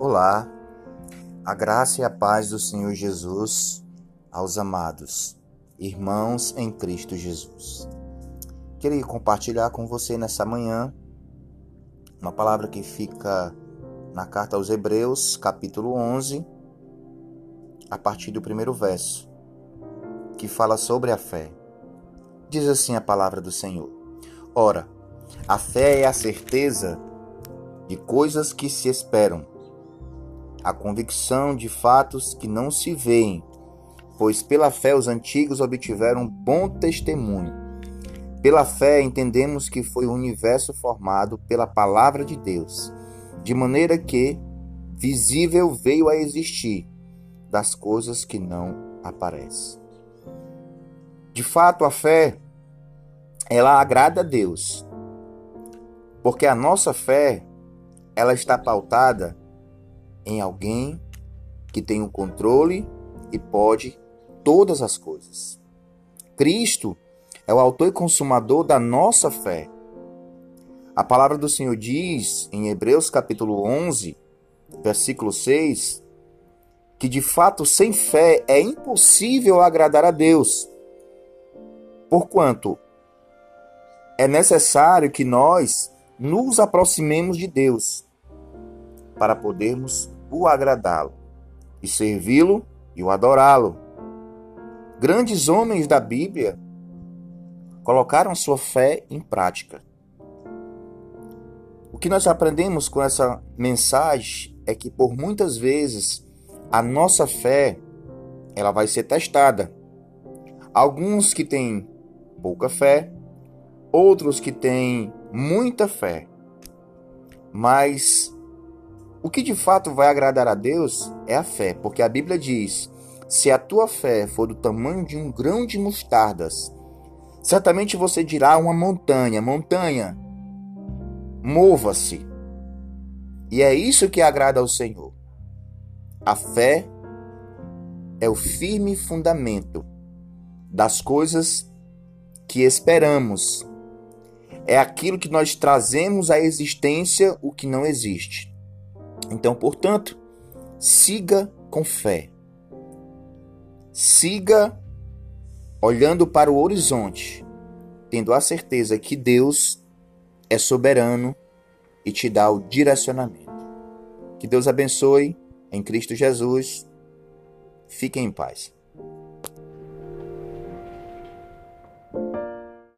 Olá, a graça e a paz do Senhor Jesus aos amados irmãos em Cristo Jesus. Queria compartilhar com você nessa manhã uma palavra que fica na carta aos Hebreus, capítulo 11, a partir do primeiro verso, que fala sobre a fé. Diz assim a palavra do Senhor: Ora, a fé é a certeza de coisas que se esperam, a convicção de fatos que não se veem, pois pela fé os antigos obtiveram bom testemunho. Pela fé entendemos que foi o universo formado pela palavra de Deus, de maneira que visível veio a existir das coisas que não aparecem. De fato, a fé ela agrada a Deus, porque a nossa fé ela está pautada em alguém que tem o controle e pode todas as coisas. Cristo é o autor e consumador da nossa fé. A palavra do Senhor diz em Hebreus capítulo 11, versículo 6, que de fato sem fé é impossível agradar a Deus. Porquanto é necessário que nós nos aproximemos de Deus para podermos o agradá-lo e servi-lo e o adorá-lo. Grandes homens da Bíblia colocaram sua fé em prática. O que nós aprendemos com essa mensagem é que por muitas vezes a nossa fé ela vai ser testada. Alguns que têm pouca fé, outros que têm muita fé. Mas o que de fato vai agradar a Deus é a fé, porque a Bíblia diz: se a tua fé for do tamanho de um grão de mostardas, certamente você dirá uma montanha: montanha, mova-se. E é isso que agrada ao Senhor. A fé é o firme fundamento das coisas que esperamos. É aquilo que nós trazemos à existência o que não existe. Então, portanto, siga com fé. Siga olhando para o horizonte, tendo a certeza que Deus é soberano e te dá o direcionamento. Que Deus abençoe em Cristo Jesus. Fiquem em paz.